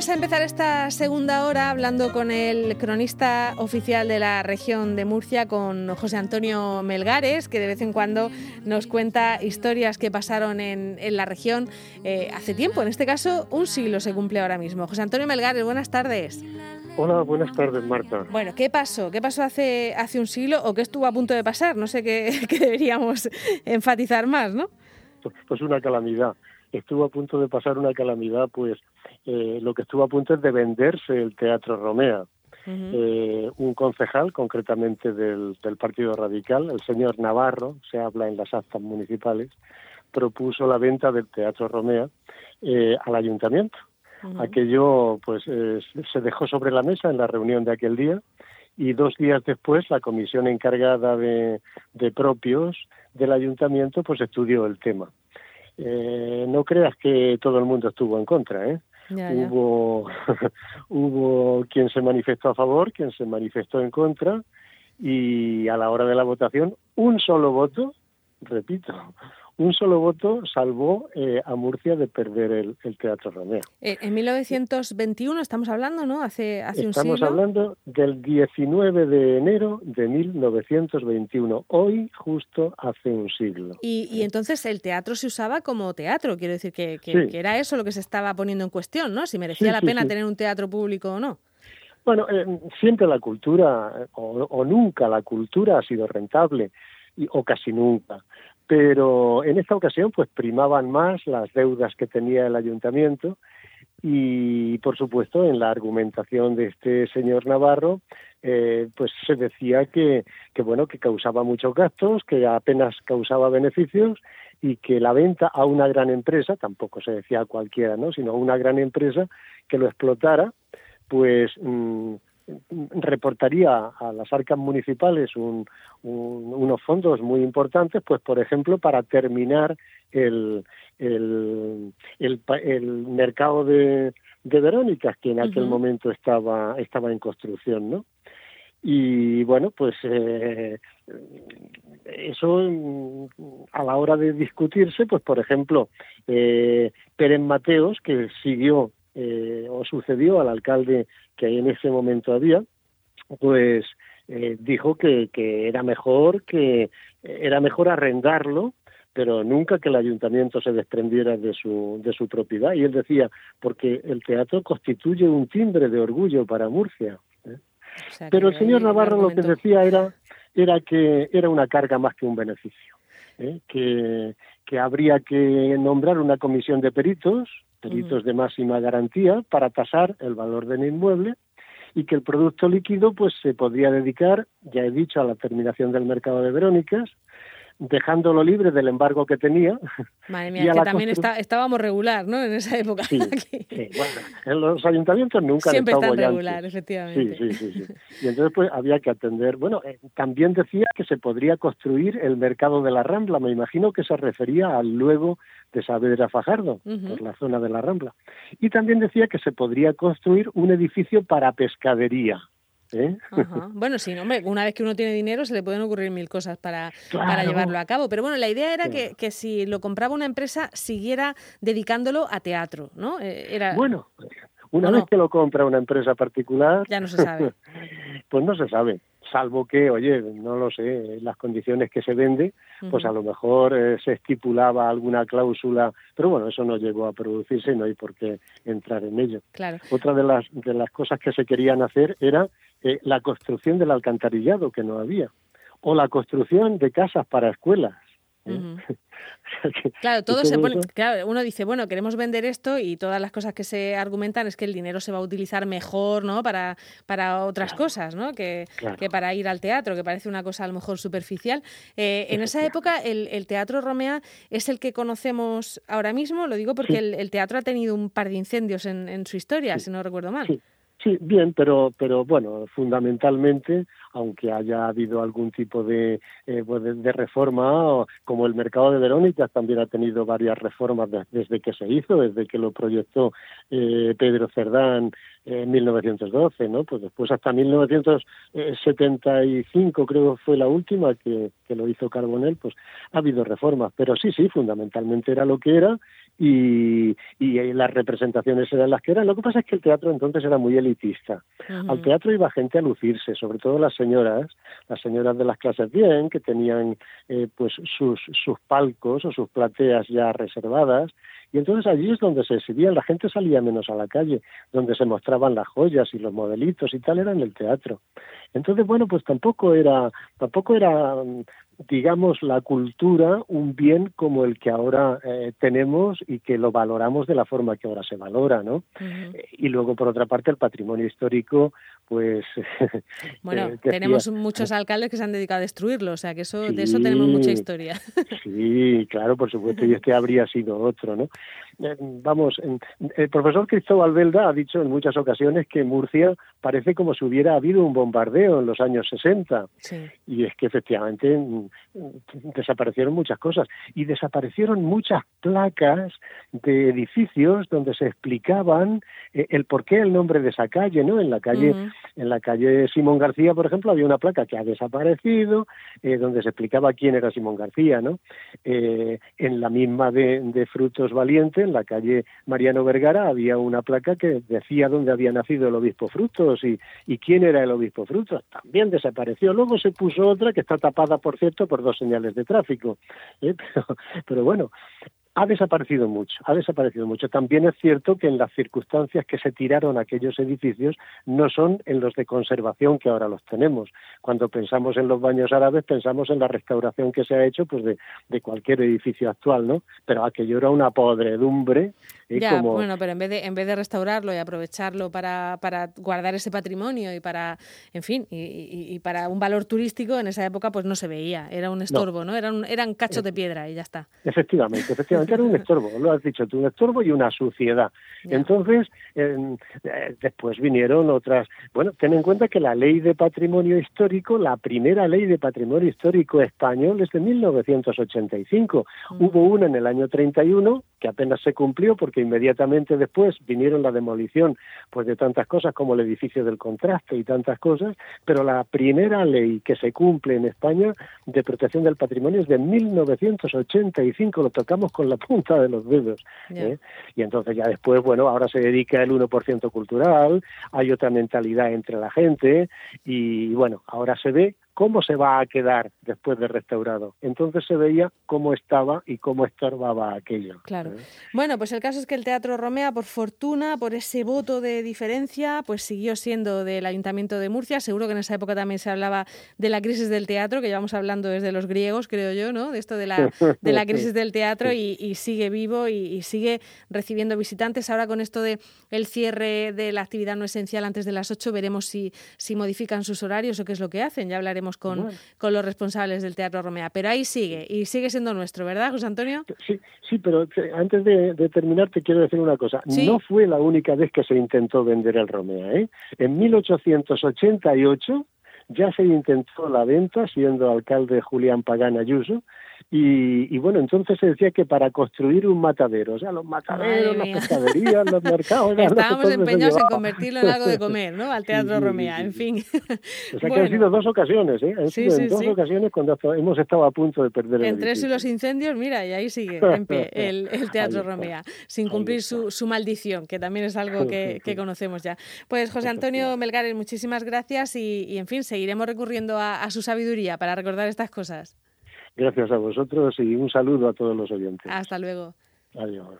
Vamos a empezar esta segunda hora hablando con el cronista oficial de la región de Murcia, con José Antonio Melgares, que de vez en cuando nos cuenta historias que pasaron en, la región eh, hace tiempo. En este caso, un siglo se cumple ahora mismo. José Antonio Melgares, buenas tardes. Hola, buenas tardes, Marta. Bueno, ¿qué pasó? ¿Qué pasó hace, hace un siglo o qué estuvo a punto de pasar? No sé qué, qué deberíamos enfatizar más, ¿no? Pues, pues una calamidad estuvo a punto de pasar una calamidad, pues eh, lo que estuvo a punto es de venderse el Teatro Romea. eh, un concejal, concretamente del, del, Partido Radical, el señor Navarro, se habla en las actas municipales, propuso la venta del Teatro Romea eh, al ayuntamiento. Aquello pues eh, se dejó sobre la mesa en la reunión de aquel día y dos días después la comisión encargada de, de propios del ayuntamiento pues estudió el tema eh, no creas que todo el mundo estuvo en contra, ¿eh? Hubo, hubo quien se manifestó a favor, quien se manifestó en contra, y a la hora de la votación, un solo voto, repito, un solo voto salvó eh, a Murcia de perder el, Teatro Romeo. Eh, en 1921 estamos hablando, ¿no? Hace, hace un siglo. Estamos hablando del 19 de enero de 1921, hoy justo hace un siglo. Y, entonces el teatro se usaba como teatro, quiero decir que, era eso lo que se estaba poniendo en cuestión, ¿no? Si merecía la pena tener un teatro público o no. Bueno, eh, siempre la cultura, o, nunca la cultura ha sido rentable, o casi nunca pero en esta ocasión pues primaban más las deudas que tenía el ayuntamiento y por supuesto en la argumentación de este señor Navarro eh, pues se decía que, que bueno que causaba muchos gastos que apenas causaba beneficios y que la venta a una gran empresa tampoco se decía a cualquiera no sino a una gran empresa que lo explotara pues mm, reportaría a las arcas municipales unos fondos muy importantes, pues por ejemplo para terminar el, el, el, mercado de, de Verónicas, que en aquel momento estaba, estaba en construcción, ¿no? Y bueno, pues eh, eso a la hora de discutirse, pues por ejemplo, eh, Pérez Mateos, que siguió eh, o sucedió al alcalde que en ese momento había, pues eh, dijo que, que era mejor que era mejor arrendarlo pero nunca que el ayuntamiento se desprendiera de su, de su propiedad. Y él decía, porque el teatro constituye un timbre de orgullo para Murcia. ¿eh? pero el señor Navarro lo que decía era, era que era una carga más que un beneficio. ¿eh? Que, que habría que nombrar una comisión de peritos peritos de máxima garantía para tasar el valor del inmueble y que el producto líquido pues se podría dedicar, ya he dicho, a la terminación del mercado de Verónicas, dejándolo libre del embargo que tenía. Madre mía, que también está, estábamos regular, ¿no? En esa época. Sí, bueno, en los ayuntamientos nunca Siempre están regular, efectivamente. Sí, sí, sí, Y entonces pues había que atender, bueno, eh, también decía que se podría construir el mercado de la Rambla, me imagino que se refería al luego de Saavedra Fajardo, por la zona de la Rambla. Y también decía que se podría construir un edificio para pescadería. ¿Eh? Bueno, sí, hombre, una vez que uno tiene dinero se le pueden ocurrir mil cosas para, para llevarlo a cabo. Pero bueno, la idea era que, que, si lo compraba una empresa siguiera dedicándolo a teatro, ¿no? Eh, era... Bueno, una vez que lo compra una empresa particular... Ya no se sabe. pues no se sabe salvo que, oye, no lo sé, las condiciones que se vende, pues a lo mejor eh, se estipulaba alguna cláusula, pero bueno, eso no llegó a producirse y no hay por qué entrar en ello. Claro. Otra de las, de las cosas que se querían hacer era eh, la construcción del alcantarillado, que no había, o la construcción de casas para escuelas. ¿eh? claro, todo, se pone, claro, uno dice, bueno, queremos vender esto y todas las cosas que se argumentan es que el dinero se va a utilizar mejor, ¿no? Para, para otras cosas, ¿no? Que, que, para ir al teatro, que parece una cosa a lo mejor superficial. Eh, en esa época el, el, Teatro Romea es el que conocemos ahora mismo, lo digo porque el, teatro ha tenido un par de incendios en, en su historia, si no recuerdo mal. Sí, bien, pero, pero bueno, fundamentalmente, aunque haya habido algún tipo de, eh, pues de, reforma, como el mercado de Verónica también ha tenido varias reformas desde que se hizo, desde que lo proyectó eh, Pedro Cerdán en 1912, ¿no? Pues después hasta 1975 creo que fue la última que, que lo hizo Carbonell, pues ha habido reformas, pero sí, sí, fundamentalmente era lo que era y, y, las representaciones eran las que eran. Lo que pasa es que el teatro entonces era muy elitista. Al teatro iba gente a lucirse, sobre todo las señoras, las señoras de las clases bien, que tenían eh, pues sus, sus palcos o sus plateas ya reservadas, y entonces allí es donde se exhibían, la gente salía menos a la calle, donde se mostraban las joyas y los modelitos y tal, era en el teatro. Entonces, bueno, pues tampoco era, tampoco era digamos, la cultura un bien como el que ahora eh, tenemos y que lo valoramos de la forma que ahora se valora, ¿no? Y luego, por otra parte, el patrimonio histórico, pues... Bueno, eh, tenemos muchos alcaldes que se han dedicado a destruirlo, o sea, que eso de eso tenemos mucha historia. sí, claro, por supuesto, y este habría sido otro, ¿no? Eh, vamos, el profesor Cristóbal Belda ha dicho en muchas ocasiones que Murcia parece como si hubiera habido un bombardeo en los años 60. Y es que efectivamente mm, desaparecieron muchas cosas. Y desaparecieron muchas placas de edificios donde se explicaban eh, el por qué el nombre de esa calle, ¿no? En la calle, en la calle Simón García, por ejemplo, había una placa que ha desaparecido, eh, donde se explicaba quién era Simón García, ¿no? en la misma de, de Frutos Valientes, en la calle Mariano Vergara había una placa que decía dónde había nacido el obispo Frutos y, y quién era el obispo Frutos. También desapareció. Luego se puso otra que está tapada, por cierto, por dos señales de tráfico. ¿eh? Pero, pero bueno, ha desaparecido mucho, ha desaparecido mucho. También es cierto que en las circunstancias que se tiraron aquellos edificios no son en los de conservación que ahora los tenemos. Cuando pensamos en los baños árabes pensamos en la restauración que se ha hecho pues de, de cualquier edificio actual, ¿no? Pero aquello era una podredumbre ya, bueno, pero en vez de en vez de restaurarlo y aprovecharlo para, para guardar ese patrimonio y para, en fin, y, para un valor turístico en esa época pues no se veía, era un estorbo, ¿no? Eran eran cachos de piedra y ya está. Efectivamente, efectivamente era un estorbo, lo has dicho tú, un estorbo y una suciedad. Entonces, eh, después vinieron otras, bueno, ten en cuenta que la Ley de Patrimonio Histórico, la primera Ley de Patrimonio Histórico español es de 1985. Mm. Hubo una en el año 31 que apenas se cumplió porque inmediatamente después vinieron la demolición pues de tantas cosas como el edificio del contraste y tantas cosas, pero la primera ley que se cumple en España de protección del patrimonio es de 1985, lo tocamos con la punta de los dedos. ¿eh? Y entonces ya después, bueno, ahora se dedica el 1% cultural, hay otra mentalidad entre la gente y bueno, ahora se ve cómo se va a quedar después de restaurado. Entonces se veía cómo estaba y cómo estorbaba aquello. Claro. ¿Eh? Bueno, pues el caso es que el Teatro Romea, por fortuna, por ese voto de diferencia, pues siguió siendo del Ayuntamiento de Murcia. Seguro que en esa época también se hablaba de la crisis del teatro, que llevamos hablando desde los griegos, creo yo, ¿no? De esto de la, de la crisis del teatro y, sigue vivo y, sigue recibiendo visitantes. Ahora con esto de el cierre de la actividad no esencial antes de las 8, veremos si, si modifican sus horarios o qué es lo que hacen. Ya hablaremos con, con los responsables del Teatro Romea. Pero ahí sigue, y sigue siendo nuestro, ¿verdad, José Antonio? Sí, sí pero antes de, terminar te quiero decir una cosa. No fue la única vez que se intentó vender el Romea. ¿eh? En 1888 ya se intentó la venta, siendo alcalde Julián Pagán Ayuso, y, bueno, entonces se decía que para construir un matadero, o sea, los mataderos, las pescaderías, los mercados... Estábamos empeñados en convertirlo en algo de comer, ¿no? Al Teatro Romea, en fin. O sea, que han sido dos ocasiones, ¿eh? Han sido en dos ocasiones cuando hemos estado a punto de perder el Entre eso y los incendios, mira, y ahí sigue en pie el, Teatro Romea, sin cumplir su, su, maldición, que también es algo que, que, conocemos ya. Pues José Antonio Melgares, muchísimas gracias y, y en fin, seguiremos recurriendo a, a su sabiduría para recordar estas cosas. Gracias a vosotros y un saludo a todos los oyentes. Hasta luego. Adiós.